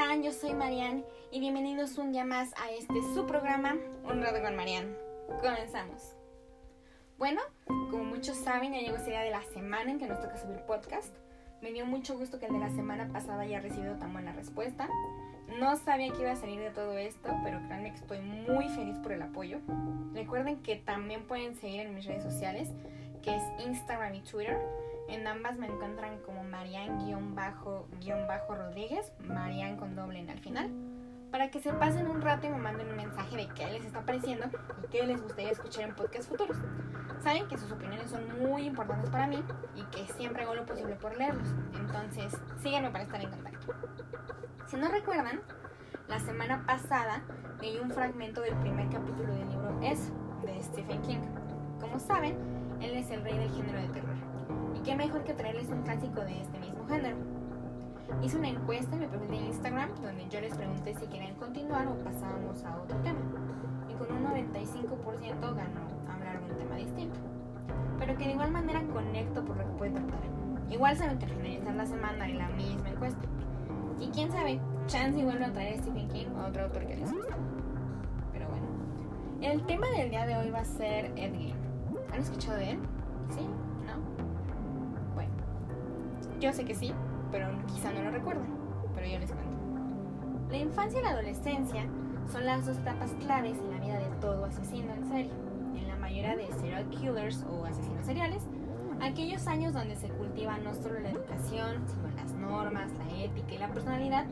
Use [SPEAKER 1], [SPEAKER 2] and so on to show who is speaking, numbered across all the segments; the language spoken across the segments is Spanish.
[SPEAKER 1] están? Yo soy Marian y bienvenidos un día más a este su programa, Un rato con Marian. Comenzamos. Bueno, como muchos saben, ya llegó ese día de la semana en que nos toca subir podcast. Me dio mucho gusto que el de la semana pasada haya recibido tan buena respuesta. No sabía que iba a salir de todo esto, pero créanme que estoy muy feliz por el apoyo. Recuerden que también pueden seguir en mis redes sociales, que es Instagram y Twitter en ambas me encuentran como Marian-Rodríguez, Marian con doble en al final, para que se pasen un rato y me manden un mensaje de qué les está pareciendo y qué les gustaría escuchar en podcasts futuros. Saben que sus opiniones son muy importantes para mí y que siempre hago lo posible por leerlos, entonces síganme para estar en contacto. Si no recuerdan, la semana pasada leí un fragmento del primer capítulo del libro Es de Stephen King. Como saben, él es el rey del género de terror y qué mejor que traerles un clásico de este mismo género. Hice una encuesta en mi perfil de Instagram donde yo les pregunté si querían continuar o pasábamos a otro tema. Y con un 95% ganó hablar de un tema distinto. Pero que de igual manera conecto por lo que puede tratar. Igual saben que finalizar la semana en la misma encuesta. Y quién sabe, chance igual a traer a Stephen King o otro autor que les guste. Pero bueno. El tema del día de hoy va a ser Gein. ¿Han escuchado de él? ¿Sí? Yo sé que sí, pero quizá no lo recuerden, pero yo les cuento. La infancia y la adolescencia son las dos etapas claves en la vida de todo asesino en serie. En la mayoría de serial killers o asesinos seriales, aquellos años donde se cultiva no solo la educación, sino las normas, la ética y la personalidad,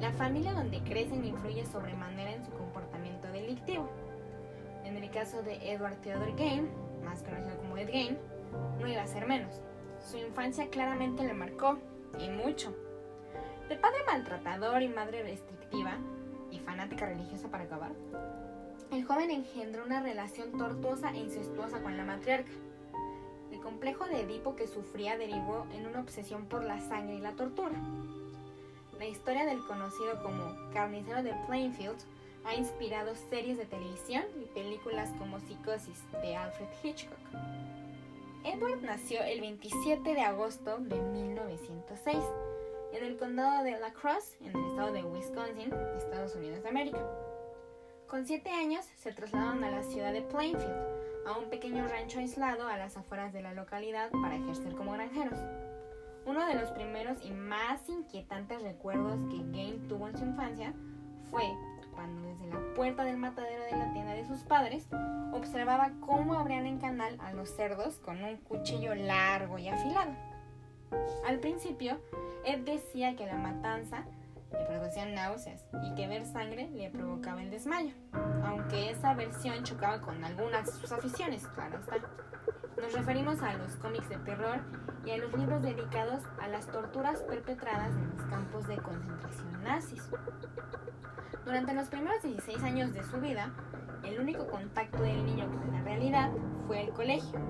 [SPEAKER 1] la familia donde crecen influye sobremanera en su comportamiento delictivo. En el caso de Edward Theodore Gain, más conocido como Ed Gain, no iba a ser menos. Su infancia claramente le marcó, y mucho. De padre maltratador y madre restrictiva, y fanática religiosa para acabar, el joven engendró una relación tortuosa e incestuosa con la matriarca. El complejo de Edipo que sufría derivó en una obsesión por la sangre y la tortura. La historia del conocido como Carnicero de Plainfield ha inspirado series de televisión y películas como Psicosis de Alfred Hitchcock. Edward nació el 27 de agosto de 1906 en el condado de La Crosse, en el estado de Wisconsin, Estados Unidos de América. Con siete años se trasladaron a la ciudad de Plainfield, a un pequeño rancho aislado a las afueras de la localidad para ejercer como granjeros. Uno de los primeros y más inquietantes recuerdos que Gain tuvo en su infancia fue desde la puerta del matadero de la tienda de sus padres observaba cómo abrían en canal a los cerdos con un cuchillo largo y afilado. Al principio, Ed decía que la matanza le producía náuseas y que ver sangre le provocaba el desmayo, aunque esa versión chocaba con algunas de sus aficiones, claro está. Nos referimos a los cómics de terror y a los libros dedicados a las torturas perpetradas en los campos de concentración nazis. Durante los primeros 16 años de su vida, el único contacto del niño con la realidad fue el colegio,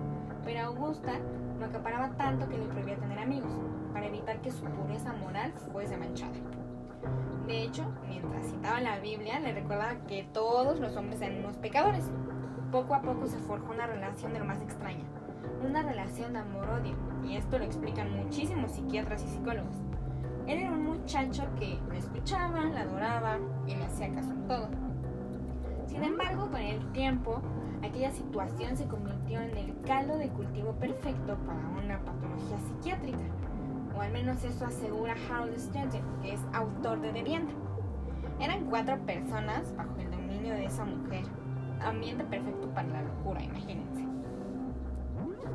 [SPEAKER 1] pero Augusta lo acaparaba tanto que le prohibía tener amigos, para evitar que su pureza moral fuese manchada. De hecho, mientras citaba la Biblia, le recordaba que todos los hombres eran unos pecadores. Poco a poco se forjó una relación de lo más extraña, una relación de amor-odio, y esto lo explican muchísimos psiquiatras y psicólogos. Él era un muchacho que lo escuchaba, la adoraba y le hacía caso en todo. Sin embargo, con el tiempo, aquella situación se convirtió en el caldo de cultivo perfecto para una patología psiquiátrica, o al menos eso asegura Harold Stanton, que es autor de Deviante. Eran cuatro personas bajo el dominio de esa mujer, ambiente perfecto para la locura, imagínense.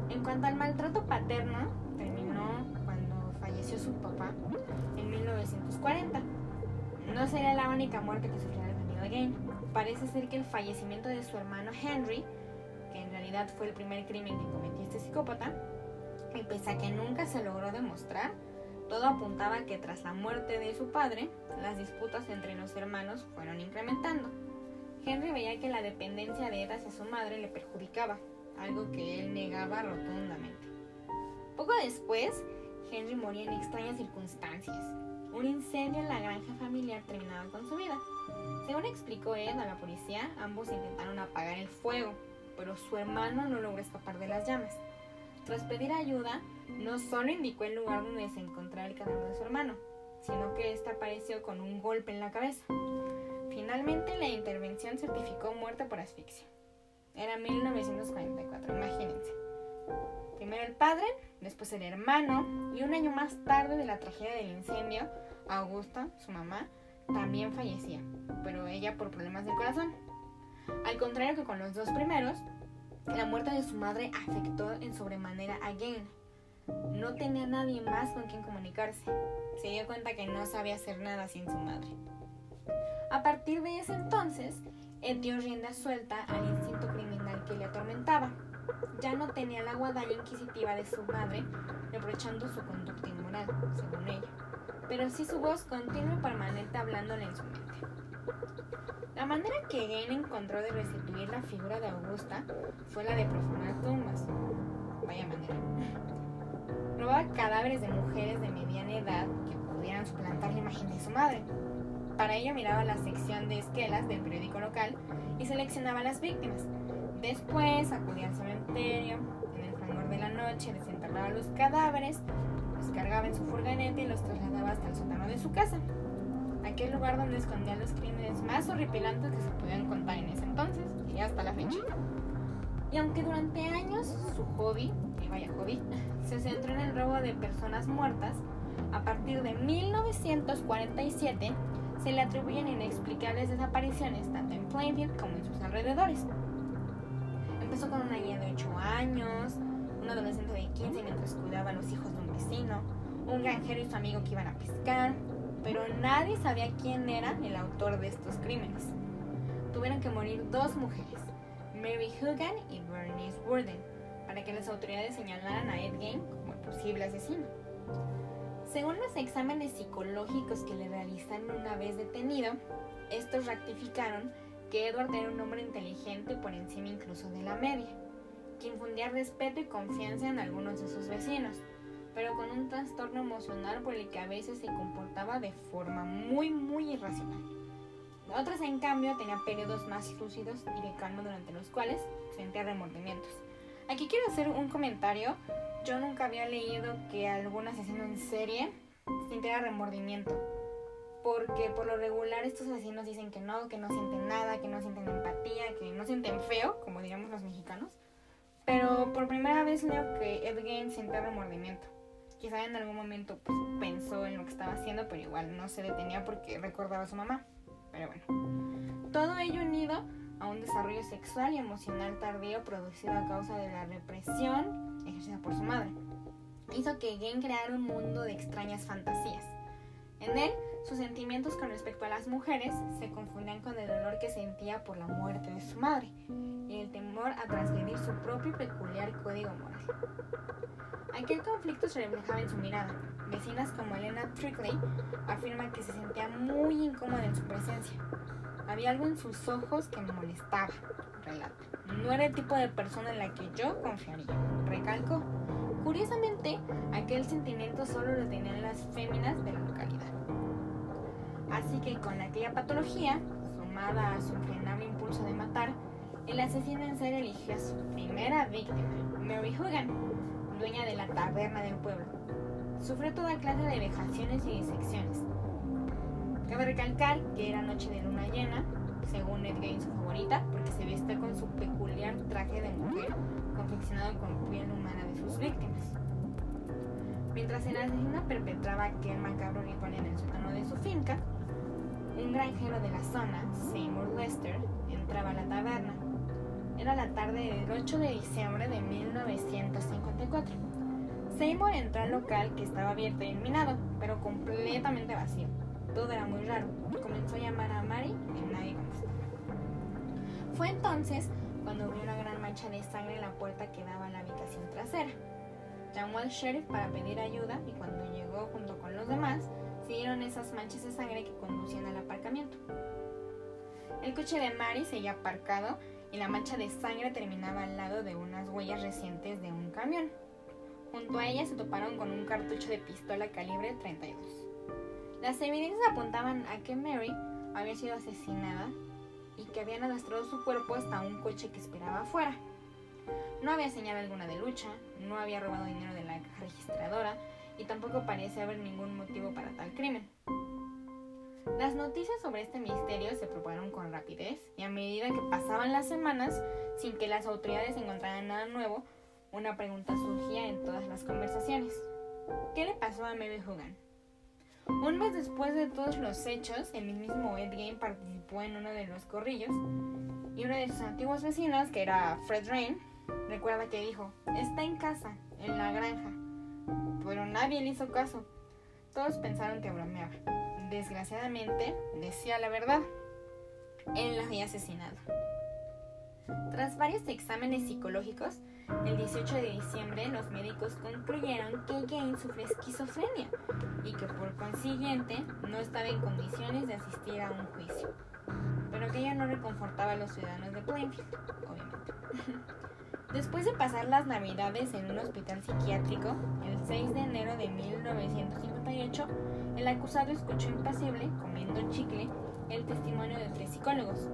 [SPEAKER 1] En cuanto al maltrato paterno, su papá en 1940. No sería la única muerte que sufrió la familia de Gain. Parece ser que el fallecimiento de su hermano Henry, que en realidad fue el primer crimen que cometió este psicópata, y pese a que nunca se logró demostrar, todo apuntaba a que tras la muerte de su padre, las disputas entre los hermanos fueron incrementando. Henry veía que la dependencia de Ed hacia su madre le perjudicaba, algo que él negaba rotundamente. Poco después, Henry moría en extrañas circunstancias. Un incendio en la granja familiar terminaba con su vida. Según explicó Ed a la policía, ambos intentaron apagar el fuego, pero su hermano no logró escapar de las llamas. Tras pedir ayuda, no solo indicó el lugar donde se encontraba el cadáver de su hermano, sino que ésta apareció con un golpe en la cabeza. Finalmente, la intervención certificó muerte por asfixia. Era 1944, imagínense. Primero el padre, después el hermano, y un año más tarde de la tragedia del incendio, Augusta, su mamá, también fallecía, pero ella por problemas del corazón. Al contrario que con los dos primeros, la muerte de su madre afectó en sobremanera a Jane. No tenía nadie más con quien comunicarse. Se dio cuenta que no sabía hacer nada sin su madre. A partir de ese entonces, él dio rienda suelta al instinto criminal que le atormentaba. Ya no tenía la guadaña inquisitiva de su madre, reprochando su conducta inmoral, según ella, pero sí su voz continua y permanente hablándole en su mente. La manera que Jane encontró de restituir la figura de Augusta fue la de profanar tumbas. Vaya manera. Robaba cadáveres de mujeres de mediana edad que pudieran suplantar la imagen de su madre. Para ello miraba la sección de esquelas del periódico local y seleccionaba las víctimas. Después acudía al cementerio, en el fragor de la noche desenterraba los cadáveres, los cargaba en su furgoneta y los trasladaba hasta el sótano de su casa aquel lugar donde escondía los crímenes más horripilantes que se podían contar en ese entonces y hasta la fecha. Y aunque durante años su hobby, y vaya hobby, se centró en el robo de personas muertas, a partir de 1947 se le atribuyen inexplicables desapariciones tanto en Plainfield como en sus alrededores. Empezó con una niña de 8 años, un adolescente de 15 mientras cuidaba a los hijos de un vecino, un granjero y su amigo que iban a pescar, pero nadie sabía quién era el autor de estos crímenes. Tuvieron que morir dos mujeres, Mary Hugan y Bernice Worden, para que las autoridades señalaran a Ed Gein como el posible asesino. Según los exámenes psicológicos que le realizaron una vez detenido, estos ratificaron que Edward era un hombre inteligente por encima incluso de la media, que infundía respeto y confianza en algunos de sus vecinos, pero con un trastorno emocional por el que a veces se comportaba de forma muy, muy irracional. Otras, en cambio, tenían periodos más lúcidos y de calma durante los cuales sentía remordimientos. Aquí quiero hacer un comentario. Yo nunca había leído que algún asesino en serie sintiera remordimiento. Porque por lo regular estos asesinos dicen que no, que no sienten nada, que no sienten empatía, que no sienten feo, como diríamos los mexicanos. Pero por primera vez leo que Ed Gein remordimiento. Quizá en algún momento pues, pensó en lo que estaba haciendo, pero igual no se detenía porque recordaba a su mamá. Pero bueno. Todo ello unido a un desarrollo sexual y emocional tardío producido a causa de la represión ejercida por su madre. Hizo que Gen creara un mundo de extrañas fantasías. En él, sus sentimientos con respecto a las mujeres se confundían con el dolor que sentía por la muerte de su madre y el temor a transgredir su propio peculiar código moral. Aquel conflicto se reflejaba en su mirada. Vecinas como Elena Trickley afirman que se sentía muy incómoda en su presencia. Había algo en sus ojos que me molestaba. No era el tipo de persona en la que yo confiaría, recalcó. Curiosamente, aquel sentimiento solo lo tenían las féminas de la localidad. Así que con aquella patología, sumada a su infrenable impulso de matar, el asesino en serie eligió a su primera víctima, Mary Hogan, dueña de la taberna del pueblo. Sufrió toda clase de vejaciones y disecciones. Cabe recalcar que era noche de luna llena, según Ed Gein su favorita, porque se viste con su peculiar traje de mujer confeccionado con piel humana de sus víctimas. Mientras el asesino perpetraba aquel macabro ritual en el sótano de su finca, un granjero de la zona, Seymour Lester, entraba a la taberna era la tarde del 8 de diciembre de 1954. Seymour entró al local que estaba abierto y iluminado, pero completamente vacío. Todo era muy raro. Comenzó a llamar a Mary y nadie contestó. Fue entonces cuando vio una gran mancha de sangre en la puerta que daba a la habitación trasera. Llamó al sheriff para pedir ayuda y cuando llegó junto con los demás, siguieron esas manchas de sangre que conducían al aparcamiento. El coche de Mary seguía aparcado y la mancha de sangre terminaba al lado de unas huellas recientes de un camión. Junto a ella se toparon con un cartucho de pistola calibre 32. Las evidencias apuntaban a que Mary había sido asesinada y que habían arrastrado su cuerpo hasta un coche que esperaba afuera. No había señal alguna de lucha, no había robado dinero de la registradora y tampoco parece haber ningún motivo para tal crimen. Las noticias sobre este misterio se propagaron con rapidez y a medida que pasaban las semanas, sin que las autoridades encontraran nada nuevo, una pregunta surgía en todas las conversaciones. ¿Qué le pasó a Mary Hogan? Un mes después de todos los hechos, el mismo Ed Gein participó en uno de los corrillos y uno de sus antiguos vecinos, que era Fred Rain, recuerda que dijo, está en casa, en la granja. Pero nadie le hizo caso. Todos pensaron que bromeaba. Desgraciadamente, decía la verdad. Él la había asesinado. Tras varios exámenes psicológicos, el 18 de diciembre los médicos concluyeron que Jane sufre esquizofrenia y que por consiguiente no estaba en condiciones de asistir a un juicio. Pero aquello no reconfortaba a los ciudadanos de Plainfield, obviamente. Después de pasar las navidades en un hospital psiquiátrico, el 6 de enero de 1958, el acusado escuchó impasible, comiendo chicle, el testimonio de tres psicólogos.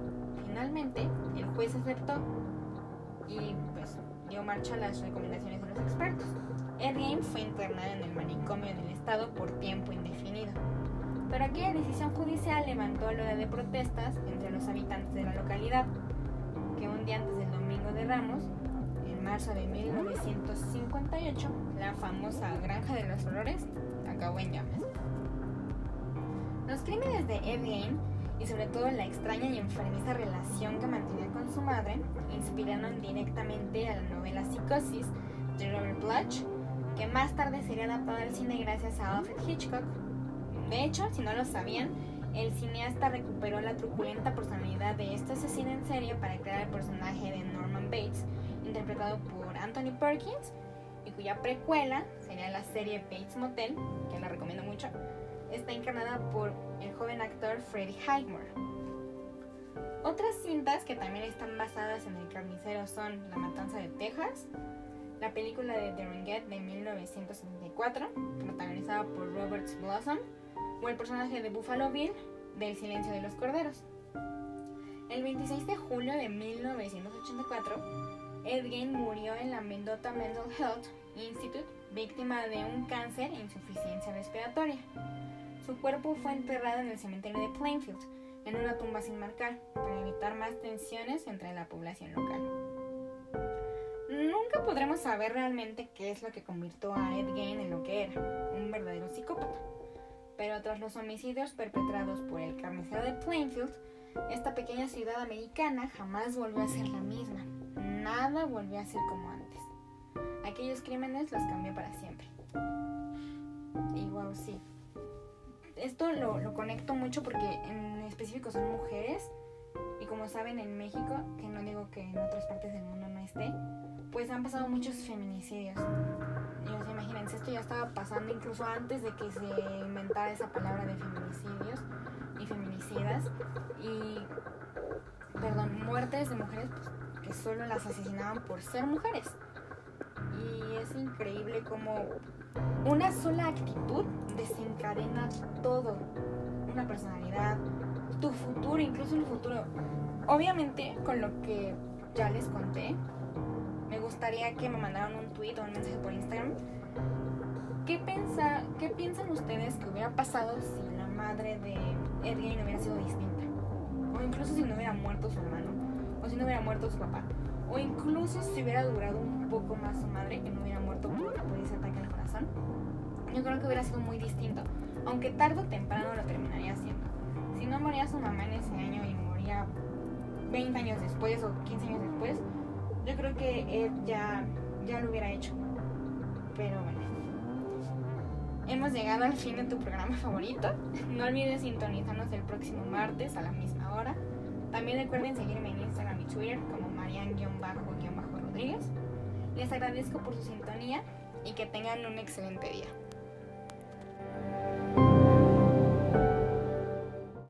[SPEAKER 1] Finalmente, el juez aceptó y pues dio marcha a las recomendaciones de los expertos. Ed fue internado en el manicomio del estado por tiempo indefinido. Pero aquella decisión judicial levantó la de protestas entre los habitantes de la localidad, que un día antes del Domingo de Ramos marzo de 1958, la famosa Granja de los Flores acabó en llamas. Los crímenes de Ed Gein y sobre todo la extraña y enfermiza relación que mantenía con su madre inspiraron directamente a la novela Psicosis de Robert Bloch, que más tarde sería adaptada al cine gracias a Alfred Hitchcock. De hecho, si no lo sabían, el cineasta recuperó la truculenta personalidad de este asesino en serie para crear el personaje de Norman Bates, interpretado por Anthony Perkins y cuya precuela sería la serie Bates Motel, que la recomiendo mucho, está encarnada por el joven actor Freddie Highmore. Otras cintas que también están basadas en el carnicero son La Matanza de Texas, la película de The Ringette de 1974, protagonizada por Robert Blossom, o el personaje de Buffalo Bill del Silencio de los Corderos. El 26 de julio de 1984, Ed murió en la Mendota Mental Health Institute víctima de un cáncer e insuficiencia respiratoria. Su cuerpo fue enterrado en el cementerio de Plainfield, en una tumba sin marcar, para evitar más tensiones entre la población local. Nunca podremos saber realmente qué es lo que convirtió a Ed Gein en lo que era, un verdadero psicópata. Pero tras los homicidios perpetrados por el carnicero de Plainfield, esta pequeña ciudad americana jamás volvió a ser la misma nada volvió a ser como antes. Aquellos crímenes los cambió para siempre. Y wow, sí. Esto lo, lo conecto mucho porque en específico son mujeres. Y como saben, en México, que no digo que en otras partes del mundo no esté, pues han pasado muchos feminicidios. Esto ya estaba pasando incluso antes de que se inventara esa palabra de feminicidios y feminicidas. Y, perdón, muertes de mujeres, pues que solo las asesinaban por ser mujeres. Y es increíble como una sola actitud desencadena todo. Una personalidad, tu futuro, incluso el futuro. Obviamente, con lo que ya les conté, me gustaría que me mandaran un tweet o un mensaje por Instagram. ¿Qué, pensa, ¿Qué piensan ustedes que hubiera pasado si la madre de Edgar no hubiera sido distinta? O incluso si no hubiera muerto su hermano o si no hubiera muerto su papá, o incluso si hubiera durado un poco más su madre, que no hubiera muerto por, ese ataque al corazón, yo creo que hubiera sido muy distinto, aunque tarde o temprano lo terminaría haciendo. Si no moría su mamá en ese año y moría 20 años después o 15 años después, yo creo que él ya, ya lo hubiera hecho. Pero bueno. Hemos llegado al fin de tu programa favorito. No olvides sintonizarnos el próximo martes a la misma hora. También recuerden seguirme en Instagram y Twitter como Marian-Rodríguez. Les agradezco por su sintonía y que tengan un excelente día.